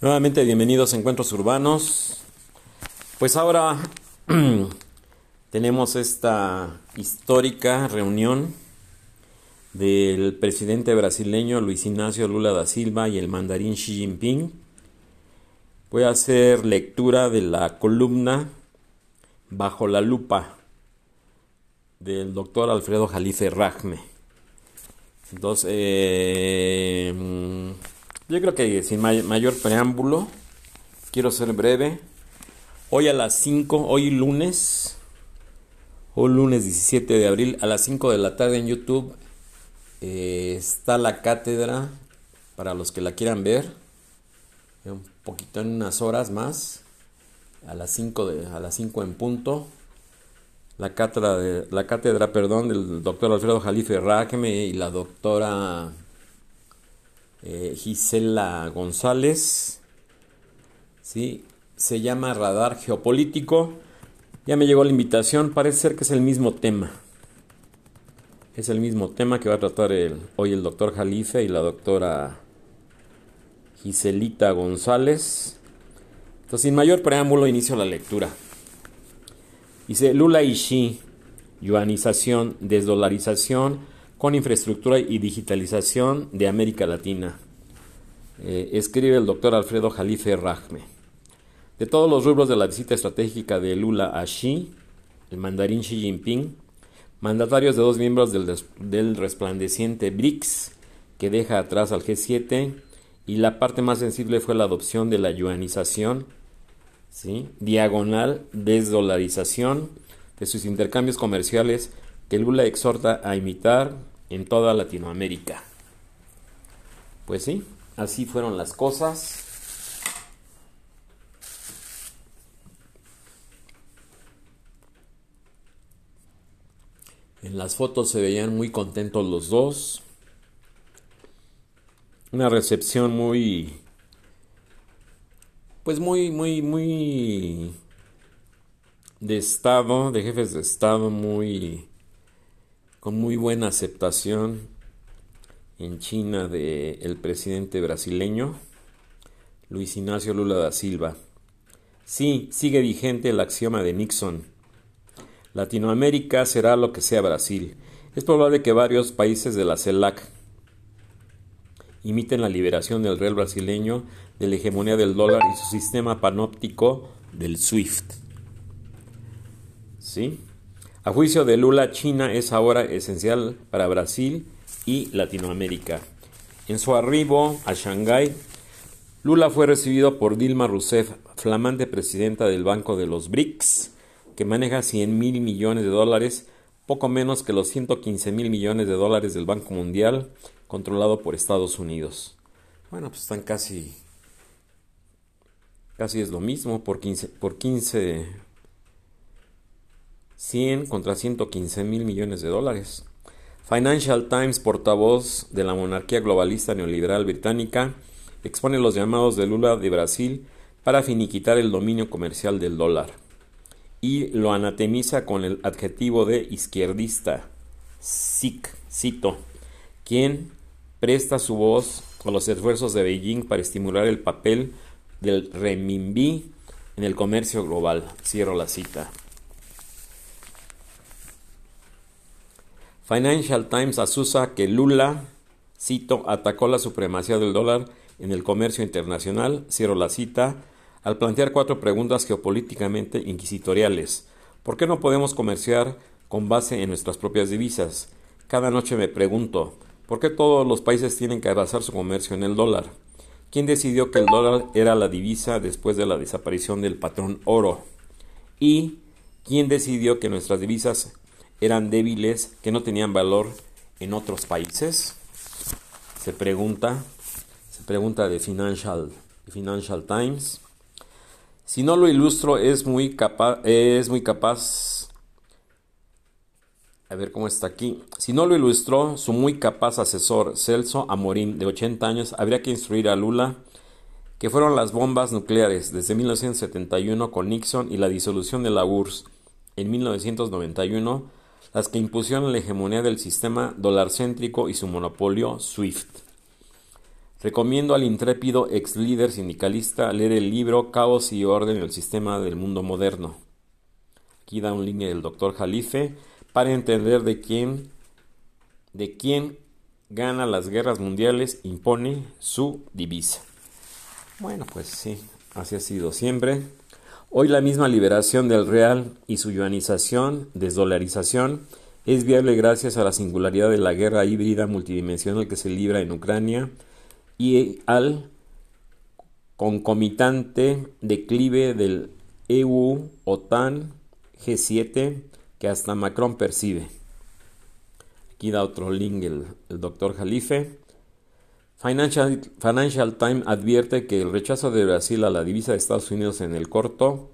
Nuevamente bienvenidos a Encuentros Urbanos. Pues ahora tenemos esta histórica reunión del presidente brasileño Luis Ignacio Lula da Silva y el mandarín Xi Jinping. Voy a hacer lectura de la columna Bajo la lupa del doctor Alfredo Jalife Rajme. Entonces, eh, yo creo que sin mayor preámbulo, quiero ser breve. Hoy a las 5, hoy lunes, hoy lunes 17 de abril, a las 5 de la tarde en YouTube eh, está la cátedra para los que la quieran ver. Un poquito en unas horas más, a las 5, de, a las 5 en punto. La cátedra, de, la cátedra perdón, del doctor Alfredo Jalife Ráqueme y la doctora eh, Gisela González. ¿sí? Se llama Radar Geopolítico. Ya me llegó la invitación, parece ser que es el mismo tema. Es el mismo tema que va a tratar hoy el doctor Jalife y la doctora Giselita González. Entonces, sin mayor preámbulo, inicio la lectura. Dice Lula y Xi, yuanización, desdolarización, con infraestructura y digitalización de América Latina. Eh, escribe el doctor Alfredo Jalife Rajme. De todos los rubros de la visita estratégica de Lula a Xi, el mandarín Xi Jinping, mandatarios de dos miembros del, del resplandeciente BRICS, que deja atrás al G7, y la parte más sensible fue la adopción de la yuanización, ¿sí? diagonal desdolarización de sus intercambios comerciales que Lula exhorta a imitar en toda Latinoamérica. Pues sí, así fueron las cosas. En las fotos se veían muy contentos los dos. Una recepción muy pues muy muy muy de estado, de jefes de estado muy con muy buena aceptación en China del el presidente brasileño Luis Ignacio Lula da Silva. Sí, sigue vigente el axioma de Nixon. Latinoamérica será lo que sea Brasil. Es probable que varios países de la CELAC imiten la liberación del real brasileño de la hegemonía del dólar y su sistema panóptico del SWIFT. ¿Sí? A juicio de Lula, China es ahora esencial para Brasil y Latinoamérica. En su arribo a Shanghái, Lula fue recibido por Dilma Rousseff, flamante presidenta del Banco de los BRICS, que maneja 100 mil millones de dólares, poco menos que los 115 mil millones de dólares del Banco Mundial, controlado por Estados Unidos. Bueno, pues están casi, casi es lo mismo, por 15, por 15 100 contra 115 mil millones de dólares. Financial Times, portavoz de la monarquía globalista neoliberal británica, expone los llamados de Lula de Brasil para finiquitar el dominio comercial del dólar y lo anatemiza con el adjetivo de izquierdista, SIC, cito, quien presta su voz a los esfuerzos de Beijing para estimular el papel del renminbi en el comercio global. Cierro la cita. Financial Times asusa que Lula, cito, atacó la supremacía del dólar en el comercio internacional, cierro la cita, al plantear cuatro preguntas geopolíticamente inquisitoriales. ¿Por qué no podemos comerciar con base en nuestras propias divisas? Cada noche me pregunto, ¿por qué todos los países tienen que basar su comercio en el dólar? ¿Quién decidió que el dólar era la divisa después de la desaparición del patrón oro? ¿Y quién decidió que nuestras divisas eran débiles, que no tenían valor en otros países? Se pregunta, se pregunta de Financial, Financial Times. Si no lo ilustro, es muy capaz, es muy capaz. A ver cómo está aquí. Si no lo ilustró, su muy capaz asesor Celso Amorín, de 80 años, habría que instruir a Lula que fueron las bombas nucleares desde 1971 con Nixon y la disolución de la URSS en 1991 las que impusieron la hegemonía del sistema dolarcéntrico y su monopolio SWIFT. Recomiendo al intrépido ex líder sindicalista leer el libro Caos y Orden en el Sistema del Mundo Moderno. Aquí da un link del doctor Jalife para entender de quién, de quién gana las guerras mundiales, impone su divisa. Bueno, pues sí, así ha sido siempre. Hoy la misma liberación del real y su yuanización, desdolarización, es viable gracias a la singularidad de la guerra híbrida multidimensional que se libra en Ucrania y al concomitante declive del EU, OTAN, G7 que hasta Macron percibe. Aquí da otro link el, doctor Jalife. Financial, Times advierte que el rechazo de Brasil a la divisa de Estados Unidos en el corto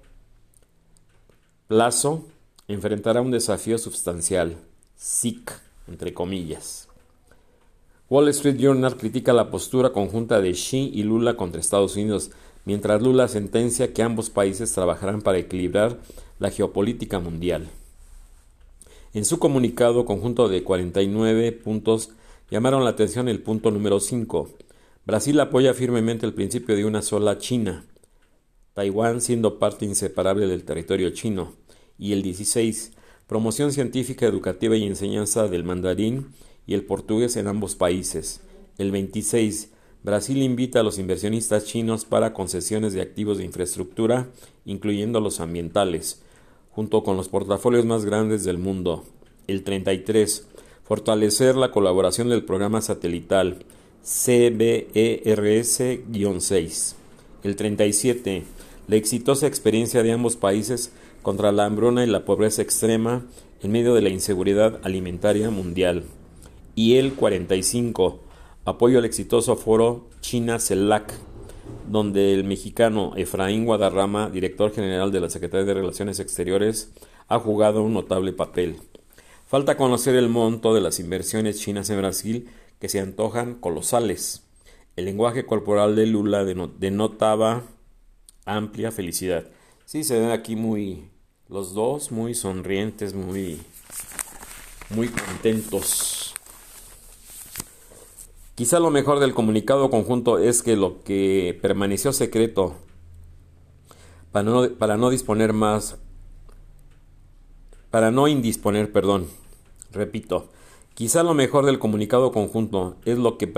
plazo enfrentará un desafío sustancial, SIC, entre comillas. Wall Street Journal critica la postura conjunta de Xi y Lula contra Estados Unidos, mientras Lula sentencia que ambos países trabajarán para equilibrar la geopolítica mundial. En su comunicado conjunto de 49 puntos llamaron la atención el punto número 5. Brasil apoya firmemente el principio de una sola China, Taiwán siendo parte inseparable del territorio chino. Y el 16. Promoción científica, educativa y enseñanza del mandarín y el portugués en ambos países. El 26. Brasil invita a los inversionistas chinos para concesiones de activos de infraestructura, incluyendo los ambientales junto con los portafolios más grandes del mundo. El 33. Fortalecer la colaboración del programa satelital CBERS-6. El 37. La exitosa experiencia de ambos países contra la hambruna y la pobreza extrema en medio de la inseguridad alimentaria mundial. Y el 45. Apoyo al exitoso foro China-CELAC donde el mexicano Efraín Guadarrama, director general de la Secretaría de Relaciones Exteriores, ha jugado un notable papel. Falta conocer el monto de las inversiones chinas en Brasil, que se antojan colosales. El lenguaje corporal de Lula denotaba amplia felicidad. Sí, se ven aquí muy los dos muy sonrientes, muy muy contentos. Quizá lo mejor del comunicado conjunto es que lo que permaneció secreto para no, para no disponer más, para no indisponer, perdón, repito, quizá lo mejor del comunicado conjunto es lo que,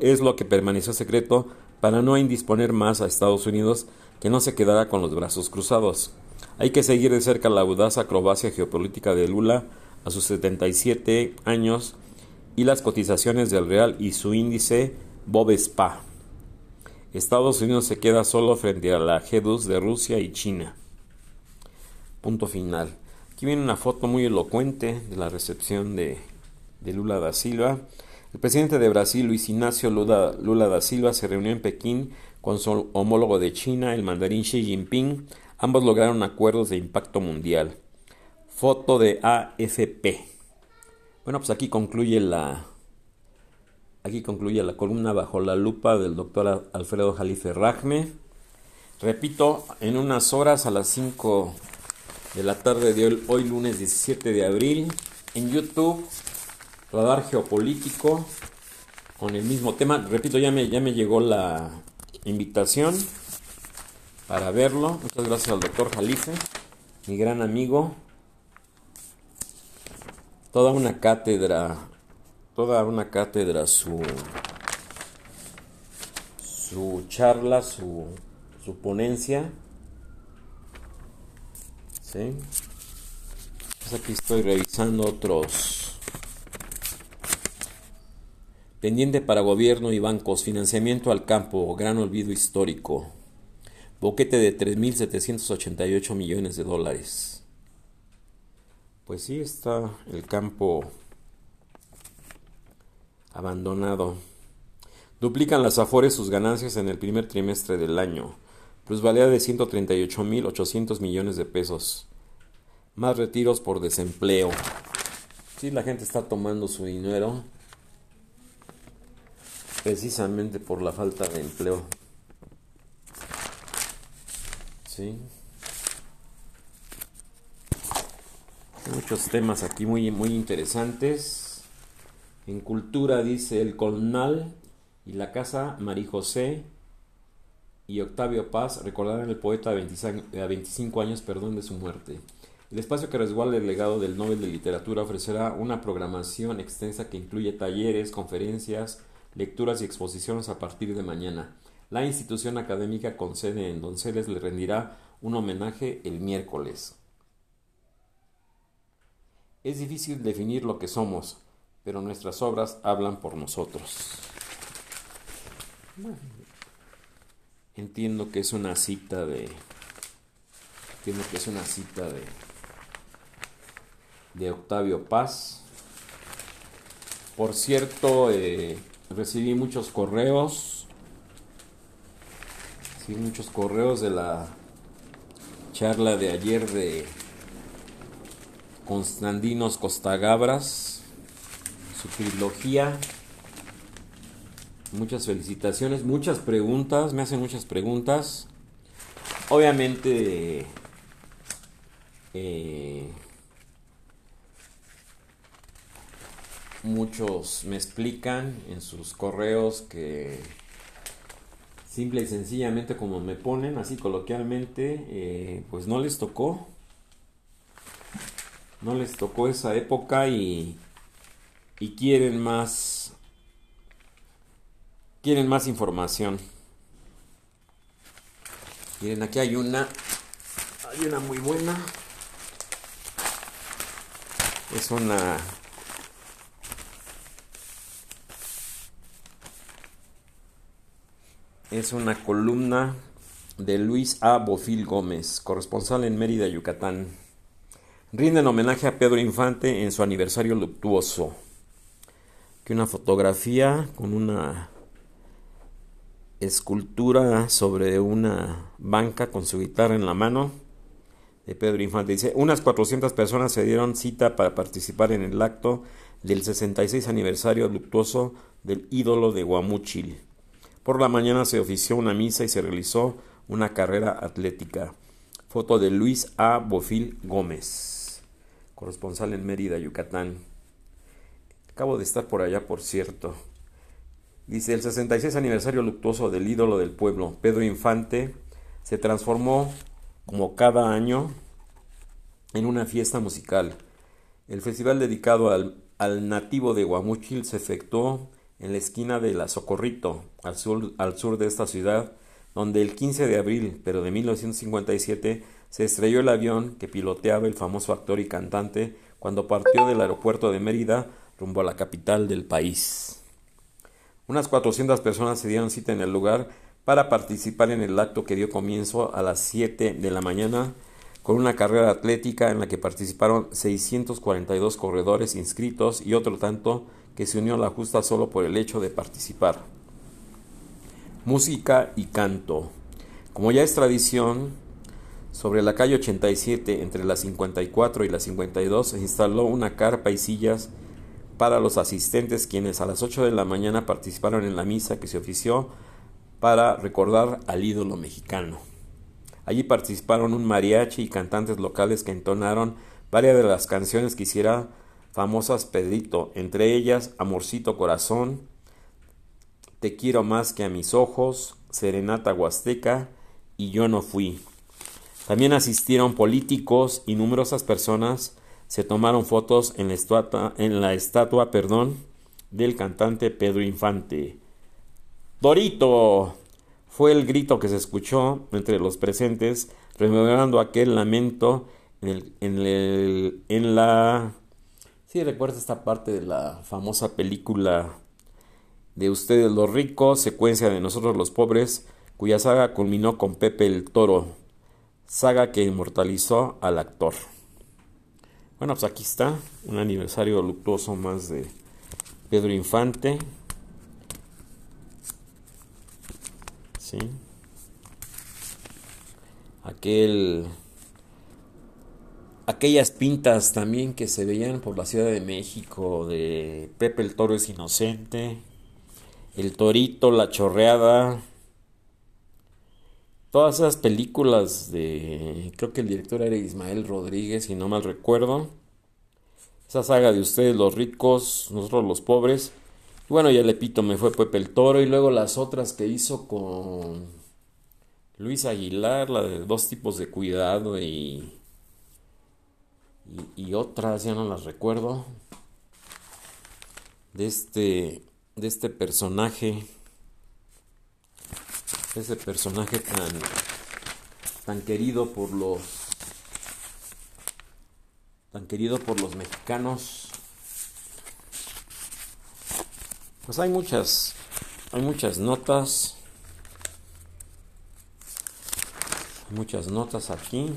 es lo que permaneció secreto para no indisponer más a Estados Unidos que no se quedará con los brazos cruzados. Hay que seguir de cerca la audaz acrobacia geopolítica de Lula a sus 77 años y las cotizaciones del real y su índice Bovespa. Estados Unidos se queda solo frente a la G2 de Rusia y China. Punto final. Aquí viene una foto muy elocuente de la recepción de, Lula da Silva. El presidente de Brasil, Luis Ignacio Lula, da Silva, se reunió en Pekín con su homólogo de China, el mandarín Xi Jinping. Ambos lograron acuerdos de impacto mundial. Foto de AFP. Bueno, pues aquí concluye la aquí concluye la columna bajo la lupa del doctor Alfredo Jalife Rajme. Repito, en unas horas a las 5 de la tarde de hoy, hoy lunes 17 de abril en YouTube Radar Geopolítico con el mismo tema. Repito, ya me, ya me llegó la invitación para verlo. Muchas gracias al doctor Jalife, mi gran amigo toda una cátedra, toda una cátedra, su, su charla, su, su ponencia. ¿Sí? Pues aquí estoy revisando otros. Pendiente para gobierno y bancos, financiamiento al campo, gran olvido histórico. Boquete de 3.788 millones de dólares. Pues sí, está el campo abandonado. Duplican las Afores sus ganancias en el primer trimestre del año. Plusvalía de 138.800 millones de pesos. Más retiros por desempleo. Sí, la gente está tomando su dinero precisamente por la falta de empleo. Sí. Muchos temas aquí muy, muy interesantes. En cultura dice el colnal y la casa María José y Octavio Paz recordarán el poeta a 25 años perdón, de su muerte. El espacio que resguarda el legado del Nobel de Literatura ofrecerá una programación extensa que incluye talleres, conferencias, lecturas y exposiciones a partir de mañana. La institución académica con sede en Donceles le rendirá un homenaje el miércoles. Es difícil definir lo que somos, pero nuestras obras hablan por nosotros. Entiendo que es una cita de. Entiendo que es una cita de. de Octavio Paz. Por cierto, eh, recibí muchos correos. Sí, muchos correos de la charla de ayer de Constandinos Costagabras, su trilogía. Muchas felicitaciones, muchas preguntas, me hacen muchas preguntas. Obviamente, eh, muchos me explican en sus correos que simple y sencillamente como me ponen, así coloquialmente, eh, pues no les tocó no les tocó esa época y, y quieren más quieren más información. Miren, aquí hay una hay una muy buena. Es una es una columna de Luis A. Bofil Gómez, corresponsal en Mérida, Yucatán rinden homenaje a Pedro Infante en su aniversario luctuoso. Que una fotografía con una escultura sobre una banca con su guitarra en la mano de Pedro Infante. Dice, unas 400 personas se dieron cita para participar en el acto del 66 aniversario luctuoso del ídolo de Guamúchil. Por la mañana se ofició una misa y se realizó una carrera atlética. Foto de Luis A. Bofil Gómez corresponsal en Mérida, Yucatán. Acabo de estar por allá, por cierto. Dice, el 66 aniversario luctuoso del ídolo del pueblo, Pedro Infante, se transformó, como cada año, en una fiesta musical. El festival dedicado al, al nativo de Guamúchil se efectuó en la esquina de La Socorrito, al sur, al sur de esta ciudad, donde el 15 de abril, pero de 1957, se estrelló el avión que piloteaba el famoso actor y cantante cuando partió del aeropuerto de Mérida rumbo a la capital del país. Unas 400 personas se dieron cita en el lugar para participar en el acto que dio comienzo a las 7 de la mañana con una carrera atlética en la que participaron 642 corredores inscritos y otro tanto que se unió a la justa solo por el hecho de participar. Música y canto. Como ya es tradición, sobre la calle 87, entre la 54 y la 52, se instaló una carpa y sillas para los asistentes quienes a las 8 de la mañana participaron en la misa que se ofició para recordar al ídolo mexicano. Allí participaron un mariachi y cantantes locales que entonaron varias de las canciones que hiciera famosas Pedrito, entre ellas Amorcito Corazón, Te quiero más que a mis ojos, Serenata Huasteca y Yo no fui. También asistieron políticos y numerosas personas se tomaron fotos en la estatua, en la estatua perdón, del cantante Pedro Infante. ¡Dorito! fue el grito que se escuchó entre los presentes, rememorando aquel lamento en, el, en, el, en la... Sí, recuerda esta parte de la famosa película de Ustedes los ricos, secuencia de Nosotros los pobres, cuya saga culminó con Pepe el Toro, saga que inmortalizó al actor. Bueno, pues aquí está, un aniversario luctuoso más de Pedro Infante. Sí. Aquel aquellas pintas también que se veían por la Ciudad de México de Pepe el Toro es inocente, el Torito, la Chorreada, todas esas películas de, creo que el director era Ismael Rodríguez, si no mal recuerdo. Esa saga de ustedes los ricos, nosotros los pobres, Bueno, ya el epítome fue Pepe el Toro y luego las otras que hizo con Luis Aguilar, la de dos tipos de cuidado y, y, otras, ya no las recuerdo, de este, de este personaje, ese personaje tan, tan querido por los, tan querido por los mexicanos. Pues hay muchas, hay muchas notas, muchas notas aquí.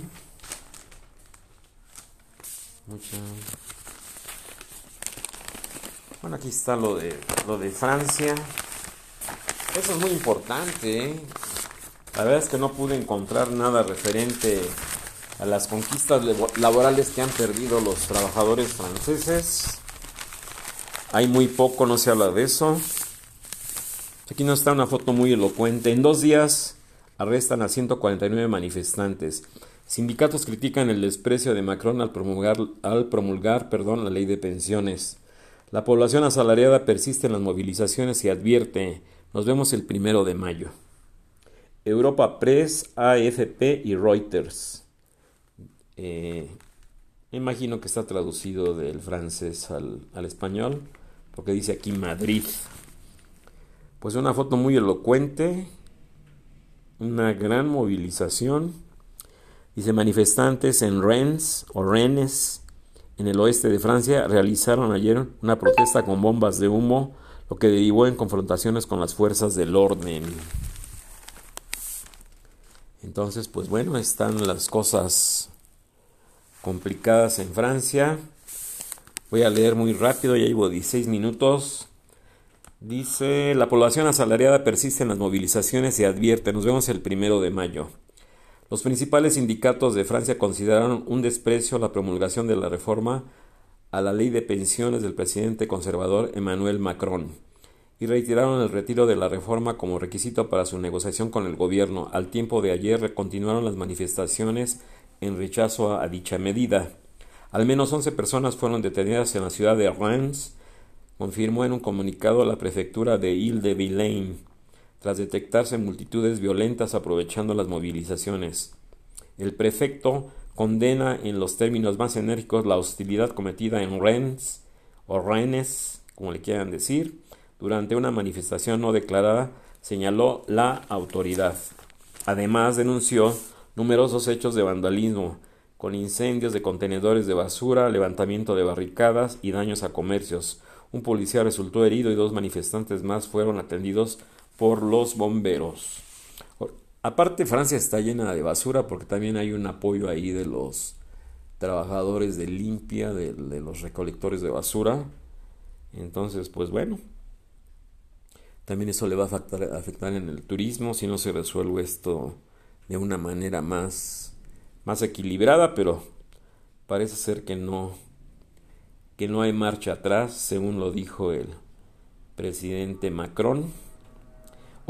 Bueno, aquí está lo de lo de Francia. Eso es muy importante. ¿eh? La verdad es que no pude encontrar nada referente a las conquistas laborales que han perdido los trabajadores franceses. Hay muy poco, no se habla de eso. Aquí no está una foto muy elocuente. En dos días arrestan a 149 manifestantes. Sindicatos critican el desprecio de Macron al promulgar, al promulgar perdón, la ley de pensiones. La población asalariada persiste en las movilizaciones y advierte, nos vemos el primero de mayo. Europa Press, AFP y Reuters. Eh, imagino que está traducido del francés al, al español porque dice aquí Madrid. Pues una foto muy elocuente, una gran movilización. Dice manifestantes en Rennes o Rennes, en el oeste de Francia, realizaron ayer una protesta con bombas de humo, lo que derivó en confrontaciones con las fuerzas del orden. Entonces, pues bueno, están las cosas complicadas en Francia. Voy a leer muy rápido, ya llevo 16 minutos. Dice, la población asalariada persiste en las movilizaciones y advierte, nos vemos el primero de mayo. Los principales sindicatos de Francia consideraron un desprecio la promulgación de la reforma a la ley de pensiones del presidente conservador Emmanuel Macron y retiraron el retiro de la reforma como requisito para su negociación con el gobierno. Al tiempo de ayer continuaron las manifestaciones en rechazo a dicha medida. Al menos 11 personas fueron detenidas en la ciudad de Reims, confirmó en un comunicado la prefectura de Ile-de-Vilaine, tras detectarse multitudes violentas aprovechando las movilizaciones. El prefecto condena en los términos más enérgicos la hostilidad cometida en Rennes, o Rennes, como le quieran decir, durante una manifestación no declarada, señaló la autoridad. Además, denunció numerosos hechos de vandalismo, con incendios de contenedores de basura, levantamiento de barricadas y daños a comercios. Un policía resultó herido y dos manifestantes más fueron atendidos por los bomberos. Aparte, Francia está llena de basura porque también hay un apoyo ahí de los trabajadores de limpia, de, los recolectores de basura. Entonces, pues bueno, también eso le va a afectar, afectar en el turismo si no se resuelve esto de una manera más más equilibrada, pero parece ser que no que no hay marcha atrás, según lo dijo el presidente Macron.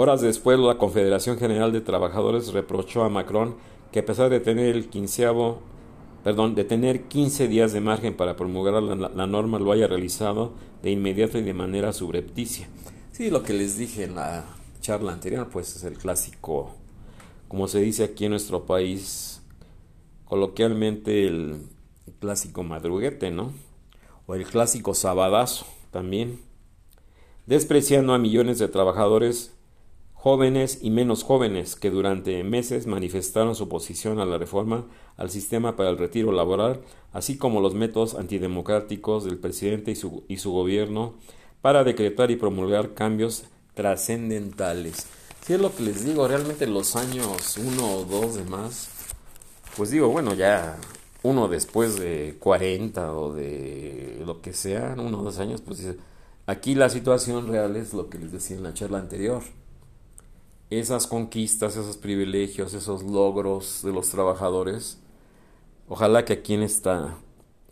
Horas después, la Confederación General de Trabajadores reprochó a Macron que a pesar de tener el quinceavo, perdón, de tener 15 días de margen para promulgar la, la, norma, lo haya realizado de inmediato y de manera subrepticia. Sí, lo que les dije en la charla anterior, pues es el clásico, como se dice aquí en nuestro país, coloquialmente el clásico madruguete, ¿no? O el clásico sabadazo también, despreciando a millones de trabajadores jóvenes y menos jóvenes que durante meses manifestaron su oposición a la reforma al sistema para el retiro laboral, así como los métodos antidemocráticos del presidente y su, y su gobierno para decretar y promulgar cambios trascendentales. Si es lo que les digo, realmente los años uno o dos de más pues digo, bueno, ya uno después de 40 o de lo que sea, uno o dos años, pues aquí la situación real es lo que les decía en la charla anterior. Esas conquistas, esos privilegios, esos logros de los trabajadores, ojalá que aquí en esta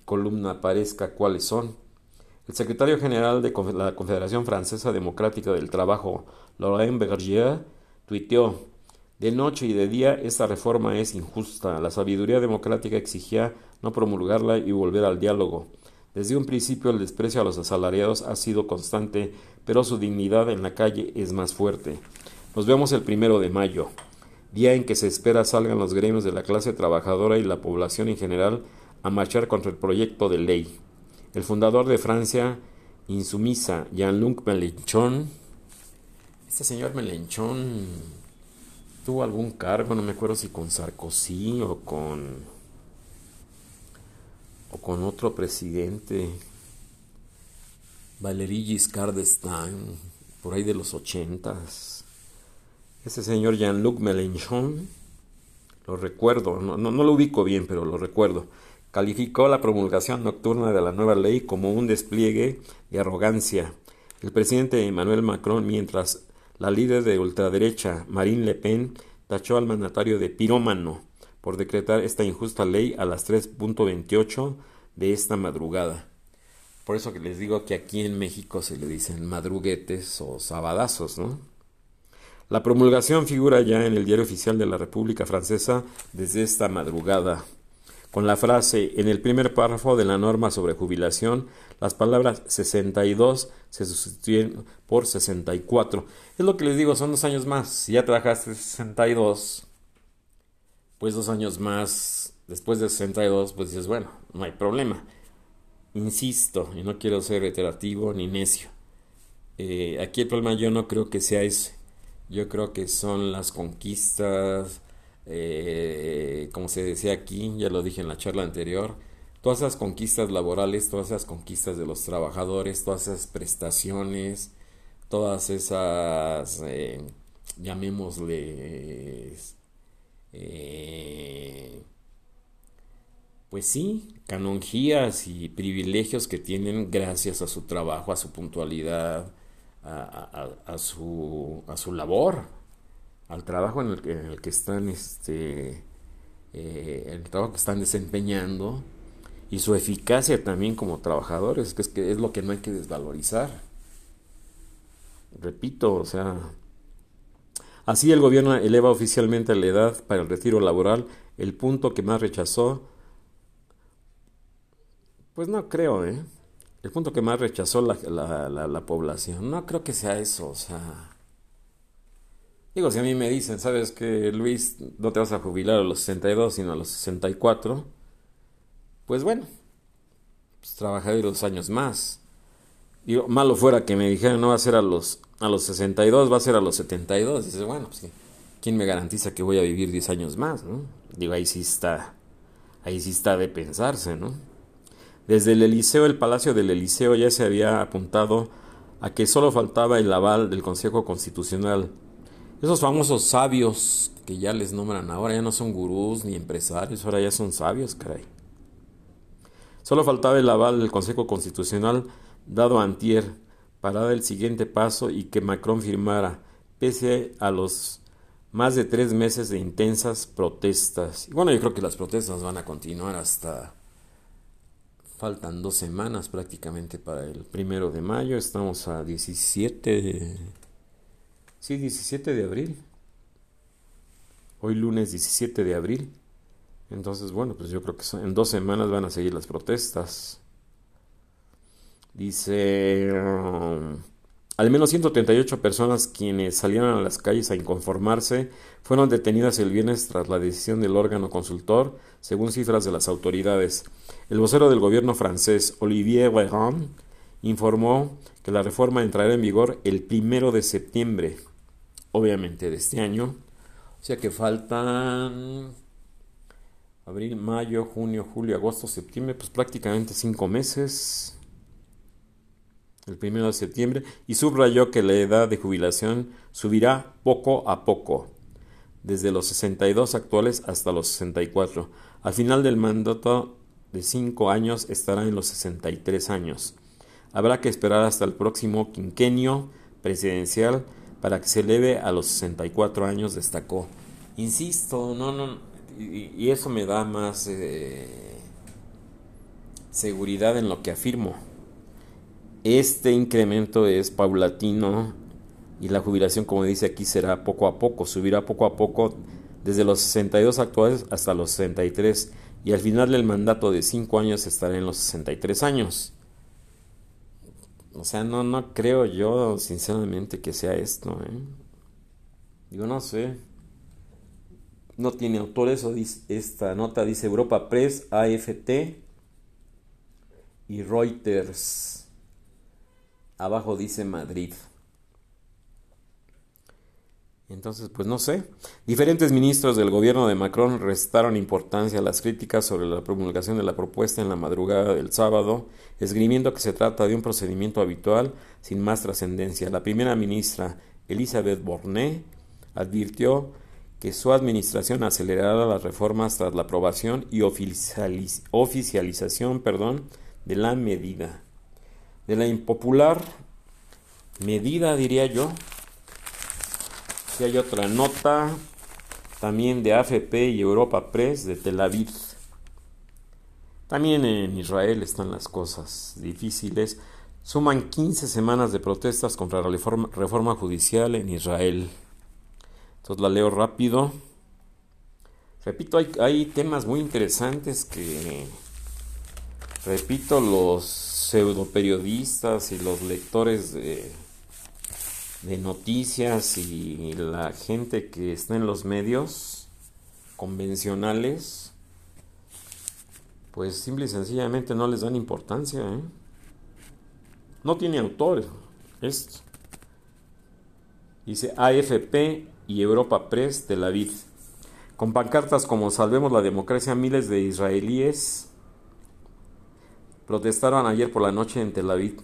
columna aparezca cuáles son. El secretario general de la Confederación Francesa Democrática del Trabajo, Laurent Bergier, tuiteó de noche y de día esta reforma es injusta. La sabiduría democrática exigía no promulgarla y volver al diálogo. Desde un principio el desprecio a los asalariados ha sido constante, pero su dignidad en la calle es más fuerte. Nos vemos el primero de mayo, día en que se espera salgan los gremios de la clase trabajadora y la población en general a marchar contra el proyecto de ley. El fundador de Francia, insumisa, Jean-Luc Mélenchon, este señor Mélenchon tuvo algún cargo, no me acuerdo si con Sarkozy o con o con otro presidente, Valéry Giscard d'Estaing, por ahí de los ochentas. Ese señor Jean-Luc Mélenchon, lo recuerdo, no, no, lo ubico bien, pero lo recuerdo, calificó la promulgación nocturna de la nueva ley como un despliegue de arrogancia. El presidente Emmanuel Macron, mientras la líder de ultraderecha, Marine Le Pen, tachó al mandatario de pirómano por decretar esta injusta ley a las 3.28 de esta madrugada. Por eso que les digo que aquí en México se le dicen madruguetes o sabadazos, ¿no? La promulgación figura ya en el diario oficial de la República Francesa desde esta madrugada, con la frase en el primer párrafo de la norma sobre jubilación, las palabras 62 se sustituyen por 64. Es lo que les digo, son dos años más. Si ya trabajaste 62, pues dos años más, después de 62, pues dices, bueno, no hay problema. Insisto, y no quiero ser reiterativo ni necio. Eh, aquí el problema yo no creo que sea ese. Yo creo que son las conquistas, eh, como se decía aquí, ya lo dije en la charla anterior, todas esas conquistas laborales, todas esas conquistas de los trabajadores, todas esas prestaciones, todas esas, eh, llamémosle, eh, pues sí, canonjías y privilegios que tienen gracias a su trabajo, a su puntualidad, a, su, a su labor, al trabajo en el que, en el que están, este, eh, el trabajo que están desempeñando y su eficacia también como trabajadores, que es, que es lo que no hay que desvalorizar. Repito, o sea, Así el gobierno eleva oficialmente la edad para el retiro laboral, el punto que más rechazó, pues no creo, ¿eh? El punto que más rechazó la, población. No creo que sea eso, o sea... Digo, si a mí me dicen, ¿sabes que Luis, no te vas a jubilar a los 62, sino a los 64? Pues bueno, pues trabajaré dos años más. Digo, malo fuera que me dijeran, no va a ser a los a los 62 va a ser a los 72. Dices, bueno, pues ¿quién me garantiza que voy a vivir 10 años más? Digo, ahí sí está, ahí sí está de pensarse, ¿no? Desde el Eliseo, el Palacio del Eliseo ya se había apuntado a que solo faltaba el aval del Consejo Constitucional. Esos famosos sabios que ya les nombran ahora ya no son gurús ni empresarios, ahora ya son sabios, caray. Solo faltaba el aval del Consejo Constitucional dado a antier para dar el siguiente paso y que Macron firmara, pese a los más de tres meses de intensas protestas. Y bueno, yo creo que las protestas van a continuar hasta... Faltan dos semanas prácticamente para el primero de mayo. Estamos a 17... Sí, 17 de abril. Hoy lunes 17 de abril. Entonces, bueno, pues yo creo que en dos semanas van a seguir las protestas. Dice, um, al menos 138 personas quienes salieron a las calles a inconformarse fueron detenidas el viernes tras la decisión del órgano consultor, según cifras de las autoridades. El vocero del gobierno francés, Olivier Véran, informó que la reforma entrará en vigor el primero de septiembre, obviamente de este año. O sea que faltan abril, mayo, junio, julio, agosto, septiembre, pues prácticamente cinco meses el primero de septiembre y subrayó que la edad de jubilación subirá poco a poco, desde los 62 actuales hasta los 64. Al final del mandato de cinco años estará en los 63 años. Habrá que esperar hasta el próximo quinquenio presidencial para que se eleve a los 64 años, destacó. Insisto, no, no, y, eso me da más eh, seguridad en lo que afirmo. Este incremento es paulatino y la jubilación, como dice aquí, será poco a poco, subirá poco a poco desde los 62 actuales hasta los 63 y al final del mandato de cinco años estará en los 63 años. O sea, no, no creo yo sinceramente que sea esto. ¿eh? Digo, no sé. No tiene autores, o esta nota dice Europa Press, AFT y Reuters. Abajo dice Madrid. Entonces, pues no sé. Diferentes ministros del gobierno de Macron restaron importancia a las críticas sobre la promulgación de la propuesta en la madrugada del sábado, esgrimiendo que se trata de un procedimiento habitual sin más trascendencia. La primera ministra, Elisabeth Borne, advirtió que su administración acelerará las reformas tras la aprobación y oficialización perdón, de la medida. De la impopular medida, diría yo, si hay otra nota también de AFP y Europa Press de Tel Aviv. También en Israel están las cosas difíciles. Suman 15 semanas de protestas contra la reforma, reforma judicial en Israel. Entonces la leo rápido. Repito, hay, temas muy interesantes que, repito, los pseudo periodistas y los lectores de, de noticias y la gente que está en los medios convencionales, pues simple y sencillamente no les dan importancia. ¿eh? No tiene autor esto. Dice AFP y Europa Press Tel Aviv. Con pancartas como Salvemos la democracia, miles de israelíes protestaron ayer por la noche en Tel Aviv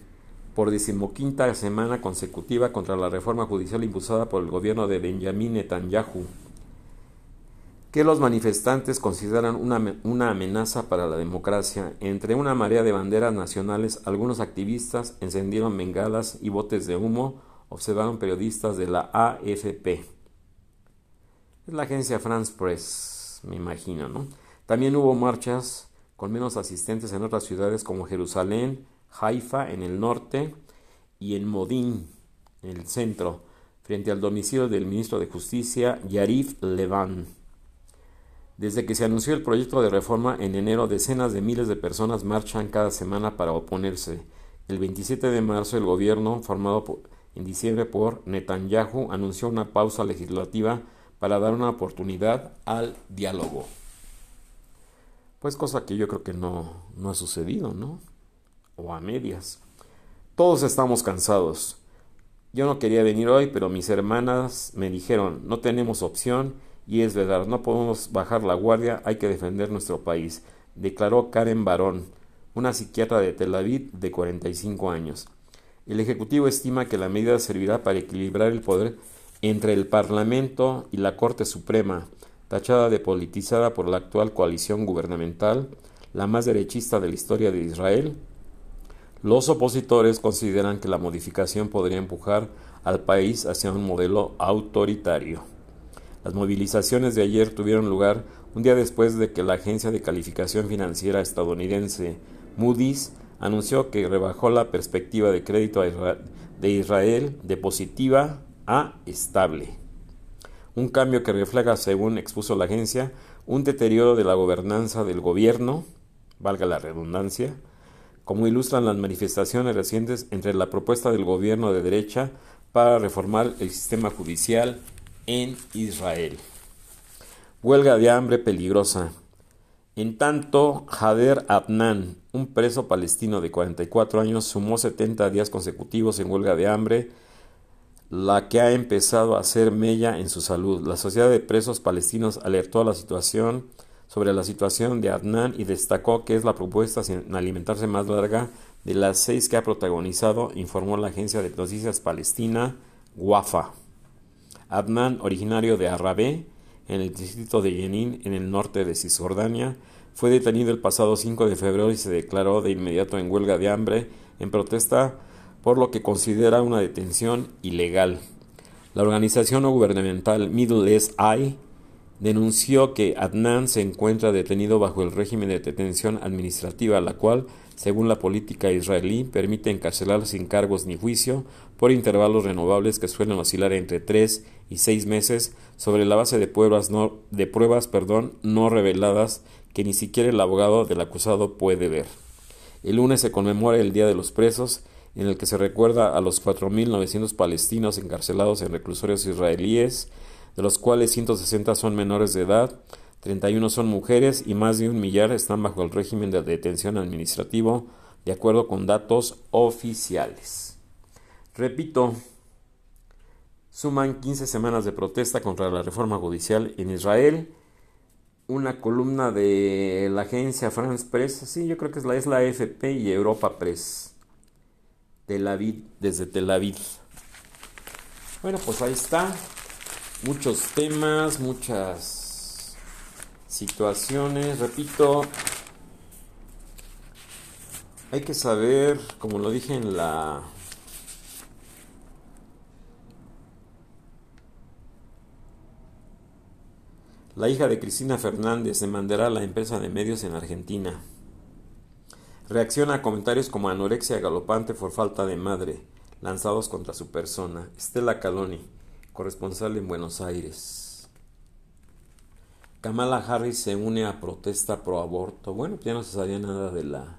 por decimoquinta semana consecutiva contra la reforma judicial impulsada por el gobierno de Benjamin Netanyahu, que los manifestantes consideran una, una, amenaza para la democracia. Entre una marea de banderas nacionales, algunos activistas encendieron bengalas y botes de humo, observaron periodistas de la AFP. Es la agencia France Press, me imagino, ¿no? También hubo marchas con menos asistentes en otras ciudades como Jerusalén, Haifa en el norte y en Modín en el centro, frente al domicilio del ministro de Justicia Yarif Levan. Desde que se anunció el proyecto de reforma en enero, decenas de miles de personas marchan cada semana para oponerse. El 27 de marzo, el gobierno, formado en diciembre por Netanyahu, anunció una pausa legislativa para dar una oportunidad al diálogo. Pues cosa que yo creo que no, no ha sucedido, ¿no? O a medias. Todos estamos cansados. Yo no quería venir hoy, pero mis hermanas me dijeron, no tenemos opción y es verdad, no podemos bajar la guardia, hay que defender nuestro país, declaró Karen Barón, una psiquiatra de Tel Aviv de 45 años. El Ejecutivo estima que la medida servirá para equilibrar el poder entre el Parlamento y la Corte Suprema, tachada de politizada por la actual coalición gubernamental, la más derechista de la historia de Israel, los opositores consideran que la modificación podría empujar al país hacia un modelo autoritario. Las movilizaciones de ayer tuvieron lugar un día después de que la agencia de calificación financiera estadounidense Moody's anunció que rebajó la perspectiva de crédito de Israel de positiva a estable. Un cambio que refleja, según expuso la agencia, un deterioro de la gobernanza del gobierno, valga la redundancia, como ilustran las manifestaciones recientes entre la propuesta del gobierno de derecha para reformar el sistema judicial en Israel. Huelga de hambre peligrosa. En tanto, Jader Adnan, un preso palestino de 44 años, sumó 70 días consecutivos en huelga de hambre la que ha empezado a hacer mella en su salud. La Sociedad de Presos Palestinos alertó a la situación sobre la situación de Adnan y destacó que es la propuesta sin alimentarse más larga de las seis que ha protagonizado, informó la agencia de noticias palestina Wafa. Adnan, originario de Arrabé, en el distrito de Jenin, en el norte de Cisjordania, fue detenido el pasado 5 de febrero y se declaró de inmediato en huelga de hambre en protesta por lo que considera una detención ilegal. La organización no gubernamental Middle East Eye denunció que Adnan se encuentra detenido bajo el régimen de detención administrativa, la cual, según la política israelí, permite encarcelar sin cargos ni juicio por intervalos renovables que suelen oscilar entre tres y seis meses sobre la base de pruebas no, de pruebas, perdón, no reveladas que ni siquiera el abogado del acusado puede ver. El lunes se conmemora el Día de los Presos, en el que se recuerda a los 4.900 palestinos encarcelados en reclusorios israelíes, de los cuales 160 son menores de edad, 31 son mujeres y más de un millar están bajo el régimen de detención administrativo, de acuerdo con datos oficiales. Repito, suman 15 semanas de protesta contra la reforma judicial en Israel. Una columna de la agencia France Press, sí, yo creo que es la, es la AFP y Europa Press. Tel Aviv, desde Tel Aviv. Bueno, pues ahí está. Muchos temas, muchas situaciones. Repito, hay que saber, como lo dije en la La hija de Cristina Fernández demandará a la empresa de medios en Argentina. Reacciona a comentarios como anorexia galopante por falta de madre, lanzados contra su persona. Estela Caloni, corresponsal en Buenos Aires. Kamala Harris se une a protesta pro aborto. Bueno, ya no se sabía nada de la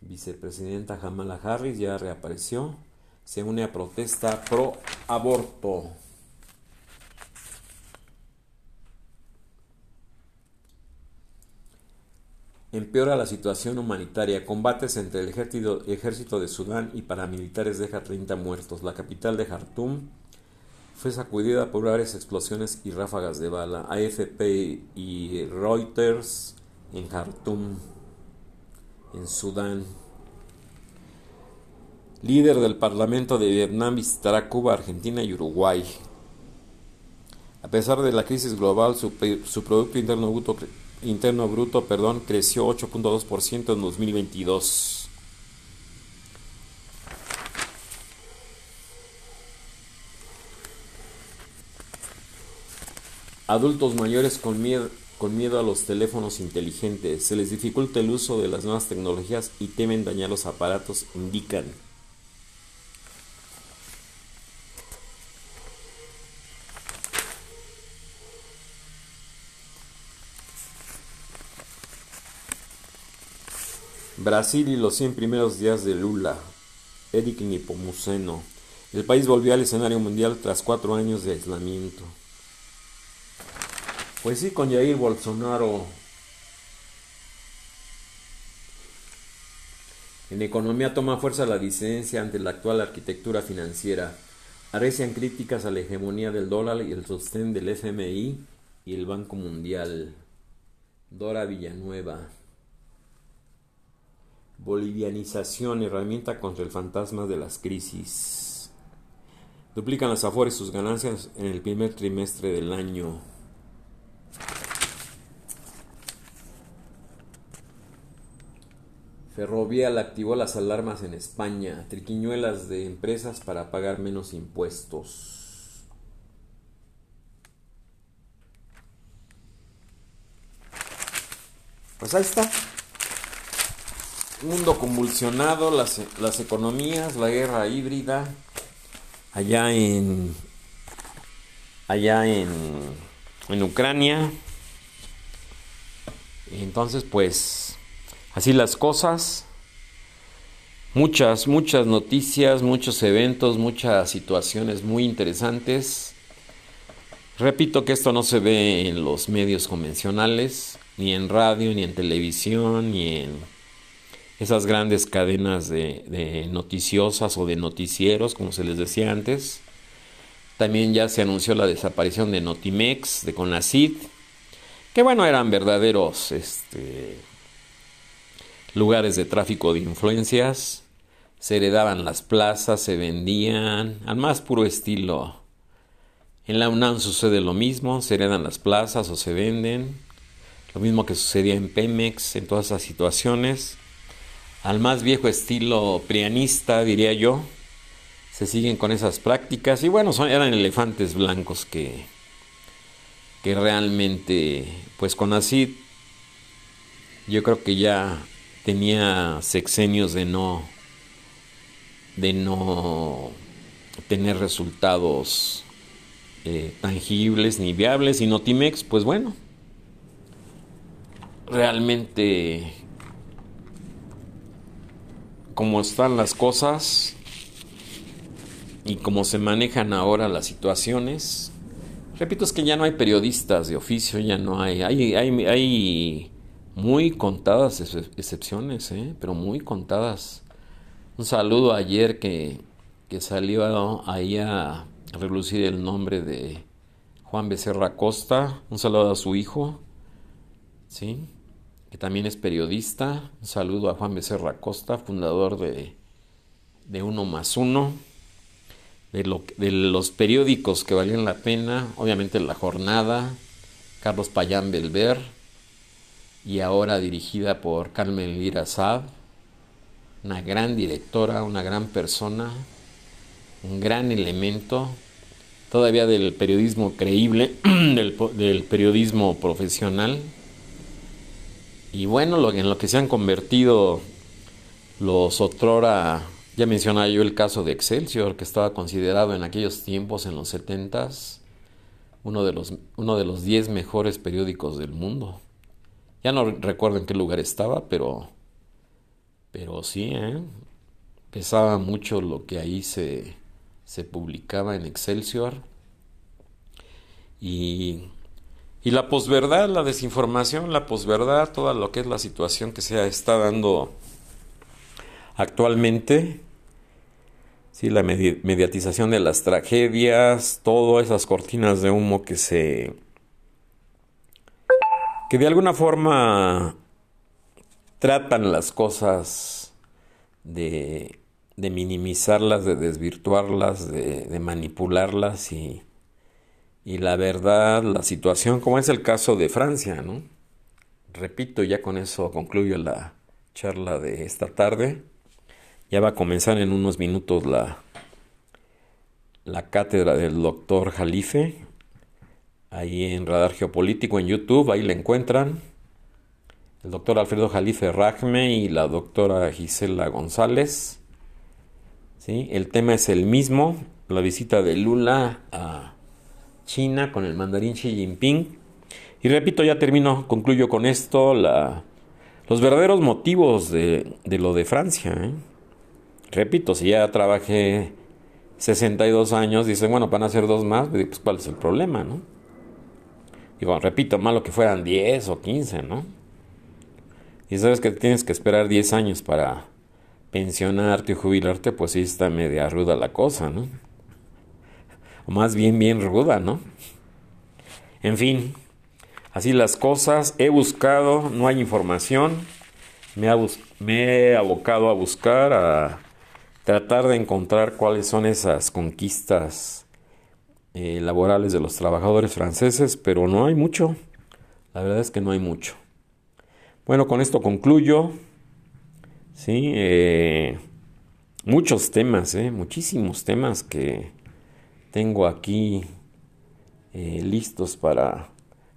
vicepresidenta Kamala Harris, ya reapareció. Se une a protesta pro aborto. Empeora la situación humanitaria. Combates entre el ejército, de Sudán y paramilitares deja 30 muertos. La capital de Jartum fue sacudida por varias explosiones y ráfagas de bala. AFP y Reuters en Jartum, en Sudán. Líder del Parlamento de Vietnam visitará Cuba, Argentina y Uruguay. A pesar de la crisis global, su, su Producto Interno Bruto interno bruto, perdón, creció 8.2% en 2022. Adultos mayores con miedo, con miedo a los teléfonos inteligentes. Se les dificulta el uso de las nuevas tecnologías y temen dañar los aparatos, indican. Brasil y los 100 primeros días de Lula. Eric Nipomuceno. El país volvió al escenario mundial tras cuatro años de aislamiento. Pues sí, con Jair Bolsonaro. En economía toma fuerza la disidencia ante la actual arquitectura financiera. Arrecian críticas a la hegemonía del dólar y el sostén del FMI y el Banco Mundial. Dora Villanueva. Bolivianización, herramienta contra el fantasma de las crisis. Duplican las Afores sus ganancias en el primer trimestre del año. Ferrovial activó las alarmas en España, triquiñuelas de empresas para pagar menos impuestos. Pues ahí está mundo convulsionado, las, las economías, la guerra híbrida, allá en allá en, en Ucrania. Entonces, pues, así las cosas. Muchas, muchas noticias, muchos eventos, muchas situaciones muy interesantes. Repito que esto no se ve en los medios convencionales, ni en radio, ni en televisión, ni en esas grandes cadenas de, noticiosas o de noticieros, como se les decía antes. También ya se anunció la desaparición de Notimex, de Conacid, que bueno, eran verdaderos este, lugares de tráfico de influencias. Se heredaban las plazas, se vendían, al más puro estilo. En la UNAM sucede lo mismo, se heredan las plazas o se venden. Lo mismo que sucedía en Pemex, en todas esas situaciones al más viejo estilo prianista, diría yo. Se siguen con esas prácticas y bueno, son, eran elefantes blancos que, que realmente, pues con así, yo creo que ya tenía sexenios de no, de no tener resultados eh, tangibles ni viables y Notimex, pues bueno, realmente cómo están las cosas y cómo se manejan ahora las situaciones. Repito, es que ya no hay periodistas de oficio, ya no hay, hay, hay, hay muy contadas excepciones, ¿eh? pero muy contadas. Un saludo ayer que, que salió ahí a relucir el nombre de Juan Becerra Costa. Un saludo a su hijo, ¿sí? Que también es periodista. Un saludo a Juan Becerra Costa, fundador de, de Uno más Uno, de, lo, de los periódicos que valían la pena, obviamente La Jornada, Carlos Payán Belver, y ahora dirigida por Carmen Lira Saab, una gran directora, una gran persona, un gran elemento todavía del periodismo creíble, del periodismo profesional. Y bueno, en lo que se han convertido los otrora, ya mencionaba yo el caso de Excelsior, que estaba considerado en aquellos tiempos, en los 70 uno de los, uno de los 10 mejores periódicos del mundo. Ya no recuerdo en qué lugar estaba, pero, pero sí, ¿eh? pesaba mucho lo que ahí se, se publicaba en Excelsior. Y, y la posverdad, la desinformación, la posverdad, toda lo que es la situación que se está dando actualmente, sí, la mediatización de las tragedias, todas esas cortinas de humo que se que de alguna forma tratan las cosas de, de minimizarlas, de desvirtuarlas, de, manipularlas y, y, la verdad, la situación, como es el caso de Francia, ¿no? Repito, ya con eso concluyo la charla de esta tarde. Ya va a comenzar en unos minutos la, la cátedra del doctor Jalife, ahí en Radar Geopolítico en YouTube, ahí le encuentran. El doctor Alfredo Jalife Rajme y la doctora Gisela González. ¿Sí? El tema es el mismo, la visita de Lula a China con el mandarín Xi Jinping. Y repito, ya termino, concluyo con esto, la, los verdaderos motivos de, lo de Francia. ¿eh? Repito, si ya trabajé 62 años, dicen, bueno, van a ser dos más, pues ¿cuál es el problema, no? Digo, repito, malo que fueran 10 o 15, ¿no? Y sabes que tienes que esperar 10 años para pensionarte y jubilarte, pues sí está media ruda la cosa, ¿no? Más bien, bien ruda, ¿no? En fin, así las cosas. He buscado, no hay información. Me, me he abocado a buscar, a tratar de encontrar cuáles son esas conquistas eh, laborales de los trabajadores franceses, pero no hay mucho. La verdad es que no hay mucho. Bueno, con esto concluyo. Sí, eh, muchos temas, eh, muchísimos temas que tengo aquí listos para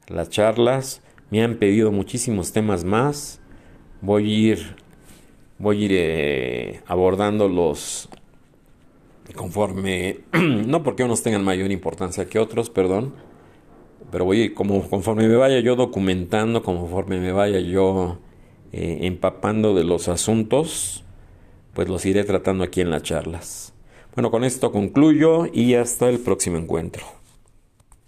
las charlas. Me han pedido muchísimos temas más. Voy a ir, voy a ir abordando los conforme, no porque unos tengan mayor importancia que otros, perdón, pero voy como conforme me vaya yo documentando, conforme me vaya yo eh, empapando de los asuntos, pues los iré tratando aquí en las charlas. Bueno, con esto concluyo y hasta el próximo encuentro.